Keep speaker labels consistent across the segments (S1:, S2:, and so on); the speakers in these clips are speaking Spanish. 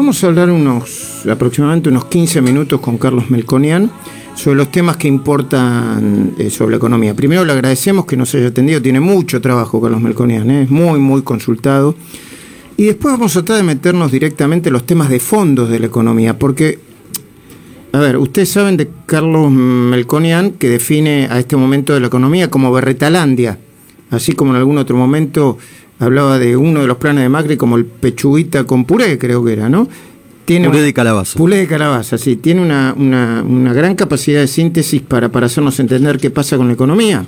S1: vamos a hablar unos aproximadamente unos 15 minutos con Carlos Melconian sobre los temas que importan eh, sobre la economía. Primero le agradecemos que nos haya atendido, tiene mucho trabajo Carlos Melconian, ¿eh? es muy, muy consultado. Y después vamos a tratar de meternos directamente en los temas de fondos de la economía, porque, a ver, ustedes saben de Carlos Melconian que define a este momento de la economía como Berretalandia, así como en algún otro momento hablaba de uno de los planes de Macri como el pechuguita con puré, creo que era, ¿no?
S2: Tiene puré de calabaza.
S1: Puré de calabaza, sí. Tiene una, una, gran capacidad de síntesis para, para hacernos entender qué pasa con la economía.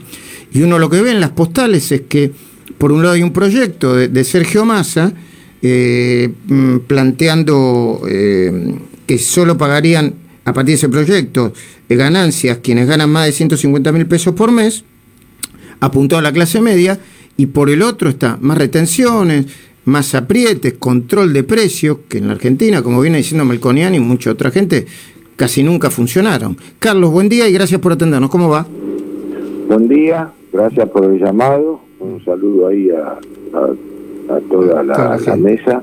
S1: Y uno lo que ve en las postales es que, por un lado, hay un proyecto de, Sergio Massa eh, mm, planteando eh, que solo pagarían a partir de ese proyecto de ganancias quienes ganan más de 150 mil pesos por mes, apuntado a la clase media, y por el otro está más retenciones, más aprietes, control de precios, que en la Argentina, como viene diciendo Melconian y mucha otra gente, casi nunca funcionaron. Carlos, buen día y gracias por atendernos. ¿Cómo va?
S3: Buen día, gracias por el llamado. Un saludo ahí a, toda la, mesa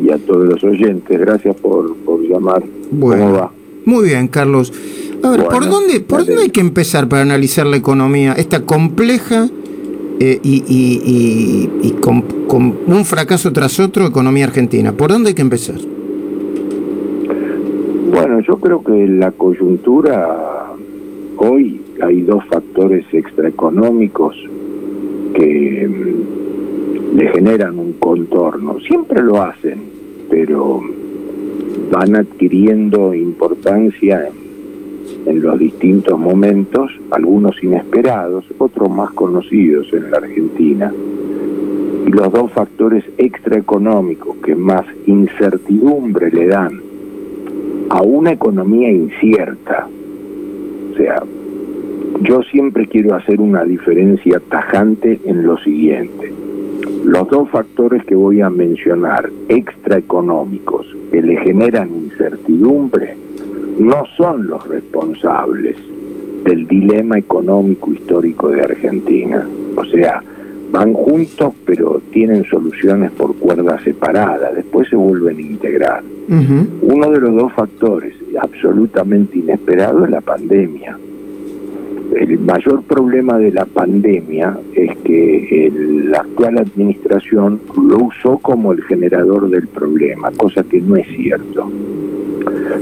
S3: y a todos los oyentes. Gracias por, llamar.
S1: ¿Cómo va? Muy bien, Carlos. A ver, ¿por, dónde, ¿por dónde hay que empezar para analizar la economía? Esta compleja eh, y, con, un fracaso tras otro, economía argentina. ¿Por dónde hay que empezar?
S3: Bueno, yo creo que la coyuntura hoy hay dos factores extraeconómicos que mm, le generan un contorno. Siempre lo hacen, pero van adquiriendo importancia en en los distintos momentos, algunos inesperados, otros más conocidos en la Argentina. Y los dos factores extraeconómicos que más incertidumbre le dan a una economía incierta, o sea, yo siempre quiero hacer una diferencia tajante en lo siguiente. Los dos factores que voy a mencionar, extraeconómicos, que le generan incertidumbre, no son los responsables del dilema económico histórico de Argentina. O sea, van juntos pero tienen soluciones por cuerdas separadas, después se vuelven a integrar. Uno de los dos factores absolutamente inesperado es la pandemia. El mayor problema de la pandemia es que la actual administración lo usó como el generador del problema, cosa que no es cierto.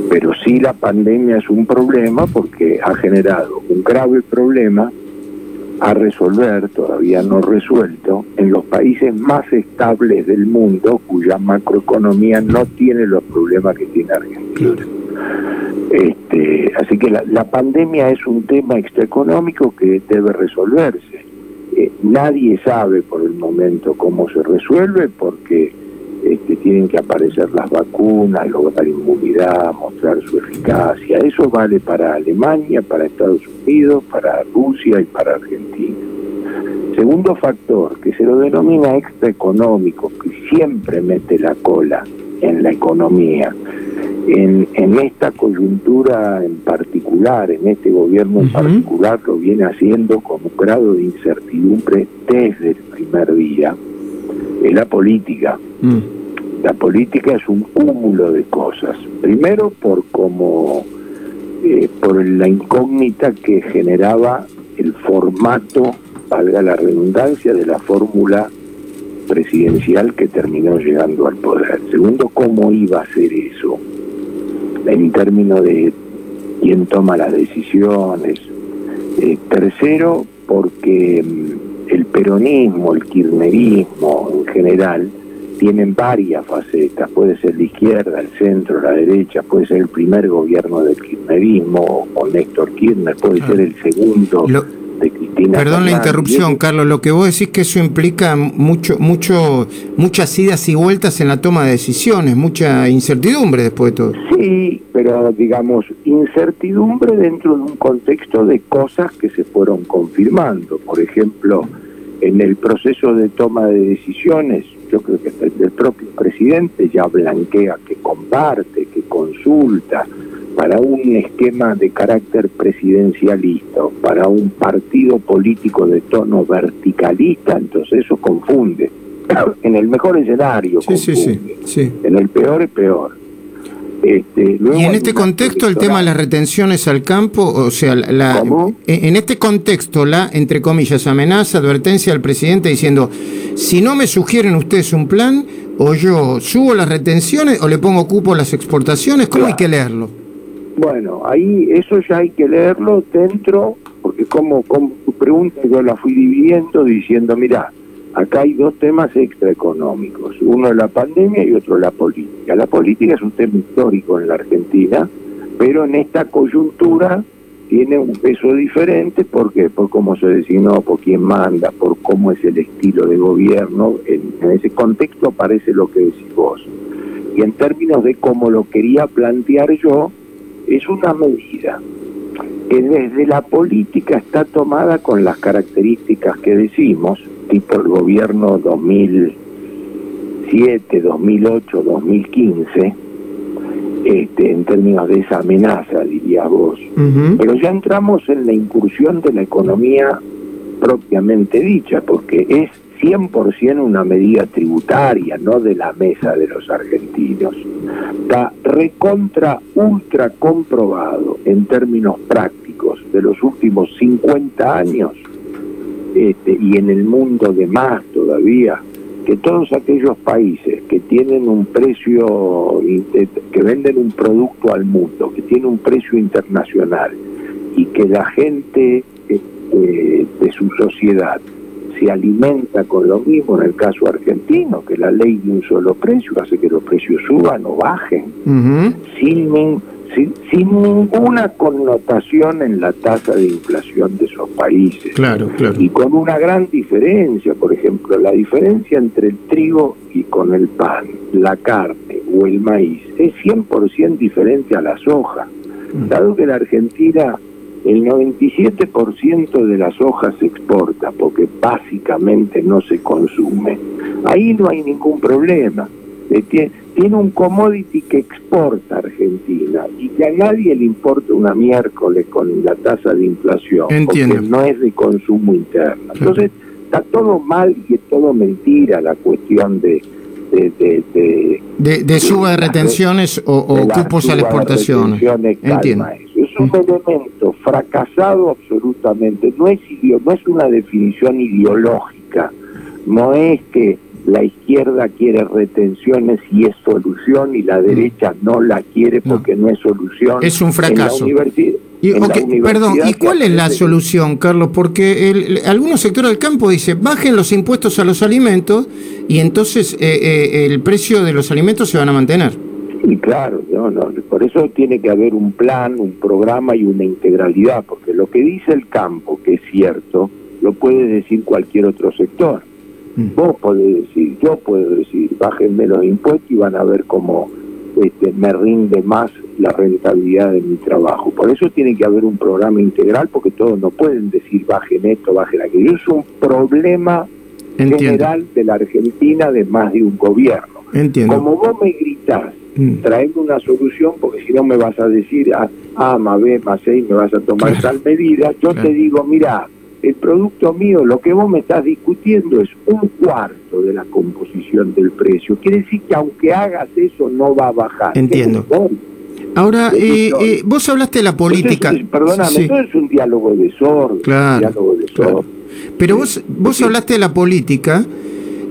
S3: Pero sí la pandemia es un problema porque ha generado un grave problema a resolver, todavía no resuelto, en los países más estables del mundo cuya macroeconomía no tiene los problemas que tiene Argentina. Este, así que la, pandemia es un tema extraeconómico que debe resolverse. Eh, nadie sabe por el momento cómo se resuelve porque este, tienen que aparecer las vacunas, lograr inmunidad, mostrar su eficacia. Eso vale para Alemania, para Estados Unidos, para Rusia y para Argentina. Segundo factor, que se lo denomina extraeconómico, que siempre mete la cola en la economía. En, en esta coyuntura en particular, en este gobierno en particular, lo viene haciendo con un grado de incertidumbre desde el primer día, es la política. Mm. La política es un cúmulo de cosas. Primero por como eh, por la incógnita que generaba el formato, valga la redundancia, de la fórmula presidencial que terminó llegando al poder. Segundo, cómo iba a ser eso, en términos de quién toma las decisiones. Eh, tercero, porque mm, el peronismo, el kirchnerismo en general, tienen varias facetas, puede ser la izquierda, el centro, la derecha, puede ser el primer gobierno del kirchnerismo o Néstor Kirchner, puede ser el segundo de Cristina.
S1: Perdón la interrupción, Carlos, lo que vos decís que eso implica mucho, mucho, muchas idas y vueltas en la toma de decisiones, mucha incertidumbre después de todo.
S3: Sí, pero digamos, incertidumbre dentro de un contexto de cosas que se fueron confirmando. Por ejemplo, en el proceso de toma de decisiones, yo creo que el propio presidente ya blanquea que comparte, que consulta, para un esquema de carácter presidencialista, para un partido político de tono verticalista, entonces eso confunde. En el mejor escenario, confunde. en el peor es peor.
S1: Este, y en este contexto el tema de las retenciones al campo, o sea, la, en este contexto la, entre comillas, amenaza, advertencia del presidente diciendo, si no me sugieren ustedes un plan, o yo subo las retenciones o le pongo cupo a las exportaciones, ¿cómo hay que leerlo?
S3: Bueno, ahí eso ya hay que leerlo dentro, porque como, como tu pregunta yo la fui dividiendo diciendo, mira, acá hay dos temas extraeconómicos, uno es la pandemia y otro la política. La política es un tema histórico en la Argentina, pero en esta coyuntura tiene un peso diferente, ¿por qué? Por cómo se designó, por quién manda, por cómo es el estilo de gobierno, en, en ese contexto aparece lo que decís vos. Y en términos de cómo lo quería plantear yo, es una medida que desde la política está tomada con las características que decimos, tipo el gobierno 2007, 2008, 2015, este, en términos de esa amenaza, diría vos. Pero ya entramos en la incursión de la economía propiamente dicha, porque es 100% una medida tributaria, no de la mesa de los argentinos. Está recontra, ultra comprobado en términos prácticos de los últimos 50 años este, y en el mundo de más todavía, que todos aquellos países que tienen un precio, que venden un producto al mundo, que tiene un precio internacional y que la gente este, de su sociedad se alimenta con lo mismo en el caso argentino, que la ley de un solo precio hace que los precios suban o bajen, sin, sin, ninguna connotación en la tasa de inflación de esos países.
S1: Claro, claro.
S3: Y con una gran diferencia, por ejemplo, la diferencia entre el trigo y con el pan, la carne o el maíz, es 100% diferente a la soja. Mm. Dado que la Argentina el 97% de las hojas se exporta porque básicamente no se consume. Ahí no hay ningún problema. Eh, tiene un commodity que exporta Argentina y que a nadie le importa una miércoles con la tasa de inflación, porque no es de consumo interno. Entonces, está todo mal y es todo mentira la cuestión de...
S1: De, de, de, suba de retenciones o, cupos a la exportación. Entiendo
S3: un elemento fracasado absolutamente, no es, no es una definición ideológica, no es que la izquierda quiere retenciones y es solución y la derecha no la quiere porque no, es solución.
S1: Es un fracaso. Y, perdón, ¿y cuál es la solución, Carlos? Porque algunos sectores del campo dicen, bajen los impuestos a los alimentos y entonces eh, eh, el precio de los alimentos se van a mantener.
S3: Y claro, no, no, por eso tiene que haber un plan, un programa y una integralidad, porque lo que dice el campo, que es cierto, lo puede decir cualquier otro sector. Mm. Vos podés decir, yo puedo decir, bájenme los impuestos y van a ver cómo este, me rinde más la rentabilidad de mi trabajo. Por eso tiene que haber un programa integral, porque todos no pueden decir bajen esto, bajen aquello. Es un problema general de la Argentina de más de un gobierno.
S1: Entiendo.
S3: Como vos me gritás Mm. traeme una solución, porque si no me vas a decir A, A más B más C y me vas a tomar tal medida, yo te digo, mira, el producto mío, lo que vos me estás discutiendo es un cuarto de la composición del precio. Quiere decir que aunque hagas eso no va a bajar.
S1: Entiendo. Ahora, eh, eh, vos hablaste de la política.
S3: perdóname, todo es un diálogo de sordo.
S1: Claro, Pero vos, vos hablaste de la política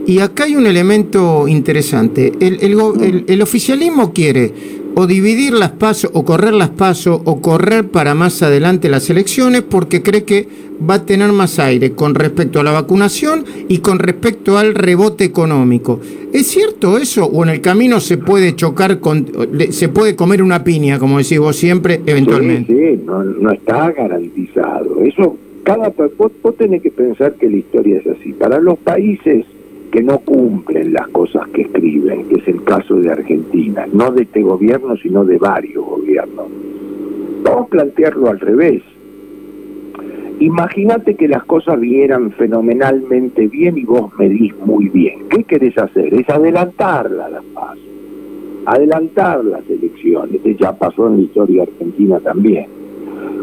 S1: y acá hay un elemento interesante. El, oficialismo quiere o dividir las pasos, o correr las pasos, o correr para más adelante las elecciones, porque cree que va a tener más aire con respecto a la vacunación y con respecto al rebote económico. ¿Es cierto eso? ¿O en el camino se puede chocar, con, se puede comer una piña, como decís vos siempre, eventualmente?
S3: Sí, sí no, está garantizado. Eso, cada vos, vos tenés que pensar que la historia es así. Para los países que no cumplen las cosas que escriben, que es el caso de Argentina, no de este gobierno, sino de varios gobiernos. Vamos a plantearlo al revés. Imagínate que las cosas vieran fenomenalmente bien y vos medís muy bien. ¿Qué querés hacer? Es adelantarla las pasos, adelantar las elecciones. Ya pasó en la historia argentina también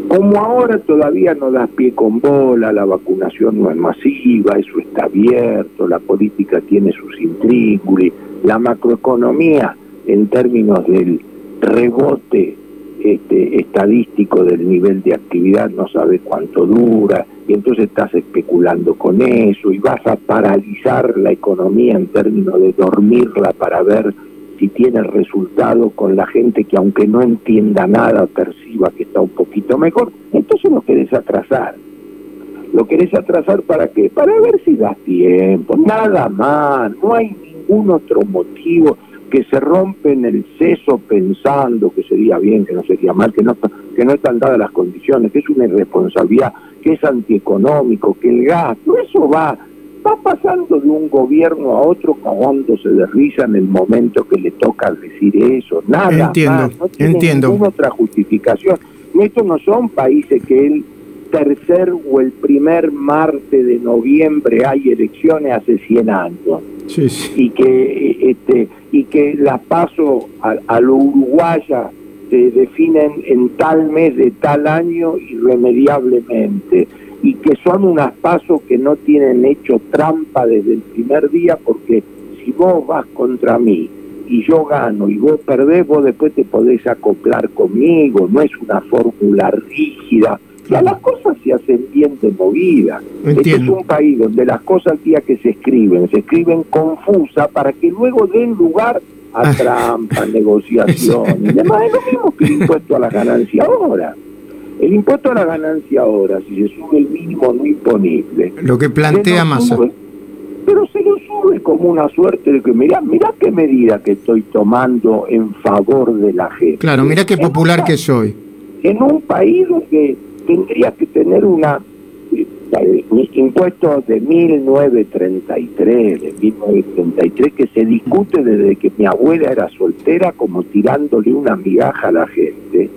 S3: como ahora todavía no das pie con bola, la vacunación no es masiva, eso está abierto, la política tiene sus intríngulis, la macroeconomía en términos del, rebote este, estadístico del nivel de actividad, no sabes cuánto dura, y entonces estás especulando con eso y vas a paralizar la economía en términos de dormirla para ver si tiene resultado con la gente que aunque no entienda nada perciba que está un poquito mejor, entonces lo querés atrasar. ¿Lo querés atrasar para qué? Para ver si das tiempo, nada más, no hay ningún otro motivo que se rompen el seso pensando que sería bien, que no sería mal, que no, que no están dadas las condiciones, que es una irresponsabilidad, que es antieconómico, que el gasto, eso va, va pasando de un gobierno a otro cagándose de risa en el momento que le toca decir eso, nada
S1: entiendo,
S3: más, no tiene
S1: entiendo.
S3: ninguna otra justificación. Estos no son países que el tercer o el primer martes de noviembre hay elecciones hace 100 años
S1: Sí, sí.
S3: y que este y que las paso a, a lo uruguaya se definen en tal mes de tal año irremediablemente y que son unas pasos que no tienen hecho trampa desde el primer día porque si vos vas contra mí y yo gano y vos perdés, vos después te podés acoplar conmigo, no es una fórmula rígida. Ya las cosas se hacen bien de movida. Este es un país donde las cosas el día que se escriben, se escriben confusa para que luego den lugar a
S1: Ah.
S3: trampa, negociación y demás. Es lo mismo que el impuesto a la ganancia ahora. El impuesto a la ganancia ahora, si se sube el mínimo no imponible,
S1: Lo que plantea Massa.
S3: sube, pero se lo sube como una suerte de que, mirá, mirá qué medida que estoy tomando en favor de la gente.
S1: Claro, mira qué popular que soy.
S3: en un país donde tendría que tener una eh, impuestos de 1933, de 1933 que se discute desde que mi abuela era soltera como tirándole una migaja a la gente,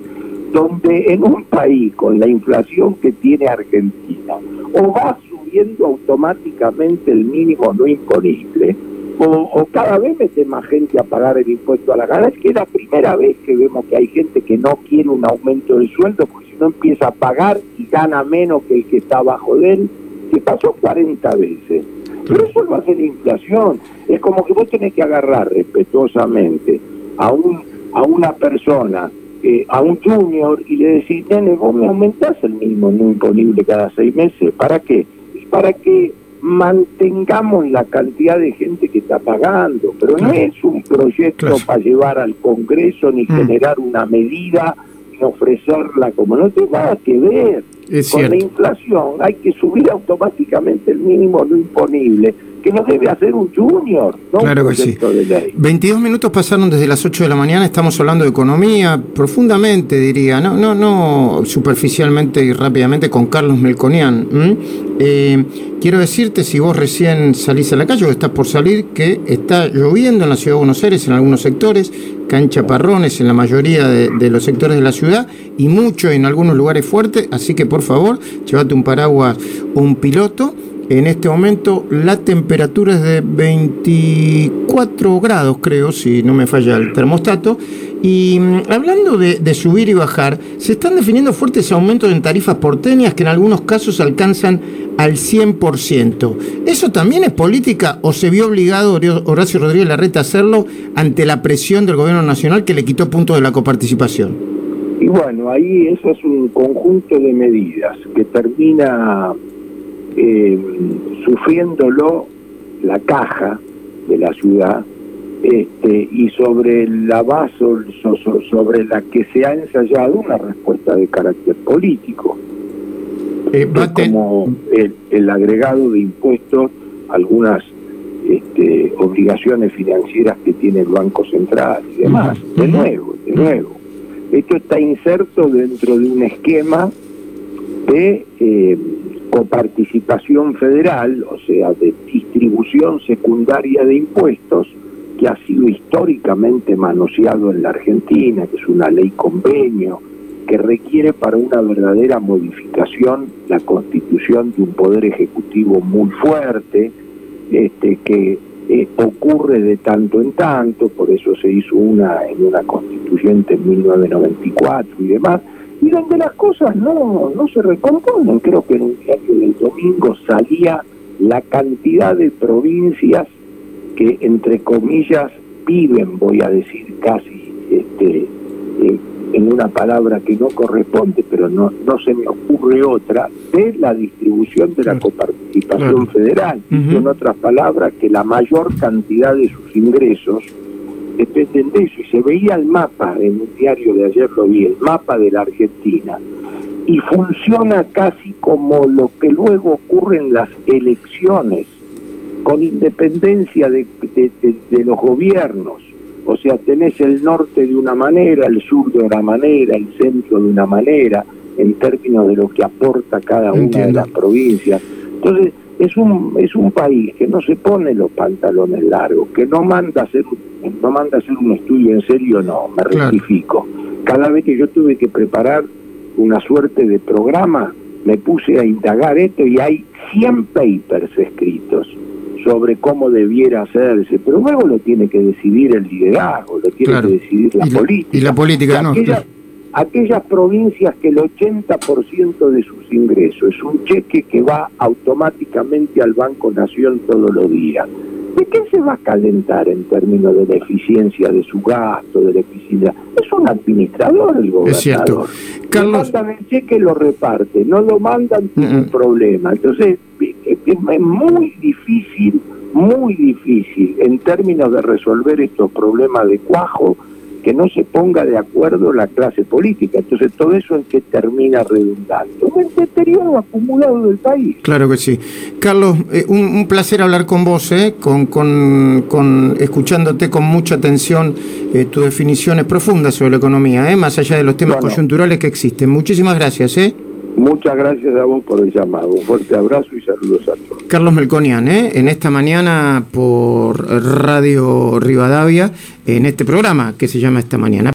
S3: donde en un país con la inflación que tiene Argentina o va subiendo automáticamente el mínimo no imponible o, o cada vez mete más gente a pagar el impuesto a la ganancia, que es la primera vez que vemos que hay gente que no quiere un aumento del sueldo, porque si no empieza a pagar y gana menos que el que está abajo de él, que pasó 40 veces. Pero eso lo hace la inflación. Es como que vos tenés que agarrar respetuosamente a un a una persona, eh, a un junior, y le decís, nene, vos me aumentás el mínimo no imponible cada seis meses. ¿Para qué? Para que mantengamos la cantidad de gente que está pagando, pero no es un proyecto
S1: Claro.
S3: para llevar al Congreso ni
S1: Mm.
S3: generar una medida ni ofrecerla como no tiene nada que ver.
S1: Es
S3: Con la inflación hay que subir automáticamente el mínimo no imponible, que no debe hacer un junior, no
S1: Claro
S3: un
S1: que sí.
S3: proyecto de ley.
S1: 22 minutos pasaron desde las 8 de la mañana, estamos hablando de economía profundamente, diría, no, no, no superficialmente y rápidamente con Carlos Melconian. Eh, quiero decirte, si vos recién salís a la calle o estás por salir, que está lloviendo en la ciudad de Buenos Aires en algunos sectores, caen chaparrones en la mayoría de, de los sectores de la ciudad y mucho en algunos lugares fuertes, así que por favor, llévate un paraguas o un piloto. En este momento la temperatura es de 24 grados, creo, si no me falla el termostato. Y mm, hablando de, subir y bajar, se están definiendo fuertes aumentos en tarifas porteñas que en algunos casos alcanzan al 100%. ¿Eso también es política o se vio obligado Horacio Rodríguez Larreta a hacerlo ante la presión del gobierno nacional que le quitó puntos de la coparticipación?
S3: Y bueno, ahí eso es un conjunto de medidas que termina eh, sufriéndolo la caja de la ciudad este, y sobre la base so- so- sobre la que se ha ensayado una respuesta de carácter político
S1: Eh,
S3: como el, el agregado de impuestos algunas este, obligaciones financieras que tiene el Banco Central y demás. De nuevo, de nuevo. Esto está inserto dentro de un esquema de eh, coparticipación federal, o sea, de distribución secundaria de impuestos, que ha sido históricamente manoseado en la Argentina, que es una ley convenio, que requiere para una verdadera modificación la constitución de un poder ejecutivo muy fuerte, este, que eh, ocurre de tanto en tanto, por eso se hizo una en una constituyente en 1994 y demás, y donde las cosas no, no se recomponen. Creo que en un diario del domingo salía la cantidad de provincias que, entre comillas, viven, voy a decir, casi este, una palabra que no corresponde, pero no, no se me ocurre otra, de la distribución de la coparticipación federal. En otras palabras, que la mayor cantidad de sus ingresos dependen de eso. Y se veía el mapa, en un diario de ayer lo vi, el mapa de la Argentina. Y funciona casi como lo que luego ocurre en las elecciones, con independencia de, los gobiernos o sea, tenés el norte de una manera, el sur de una manera, el centro de una manera, en términos de lo que aporta cada una de las provincias. Entonces, es un, es un país que no se pone los pantalones largos, que no manda a hacer, no manda hacer un estudio en serio, no, me rectifico. Cada vez que yo tuve que preparar una suerte de programa, me puse a indagar esto y hay 100 papers escritos sobre cómo debiera hacerse, pero luego lo tiene que decidir el liderazgo, lo tiene que decidir la política.
S1: Y la política no.
S3: Aquellas, provincias que el 80% de sus ingresos es un cheque que va automáticamente al Banco Nación todos los días. ¿De qué se va a calentar en términos de la eficiencia de su gasto, de la eficiencia? Es un administrador el gobernador. Es cierto. Carlos... mandan el cheque lo reparte, no lo mandan, tiene problema. Entonces, es muy difícil, muy difícil en términos de resolver estos problemas de cuajo que no se ponga de acuerdo la clase política. Entonces todo eso es que termina redundando. Un deterioro acumulado del país.
S1: Claro que sí. Carlos, eh, un, placer hablar con vos, eh, con, con, escuchándote con mucha atención eh, tus definiciones profundas sobre la economía, eh, más allá de los temas coyunturales que existen. Muchísimas gracias. Eh.
S3: Muchas gracias a vos por el llamado. Un fuerte abrazo y saludos a todos.
S1: Carlos Melconian, ¿eh? en esta mañana por Radio Rivadavia, en este programa que se llama Esta Mañana.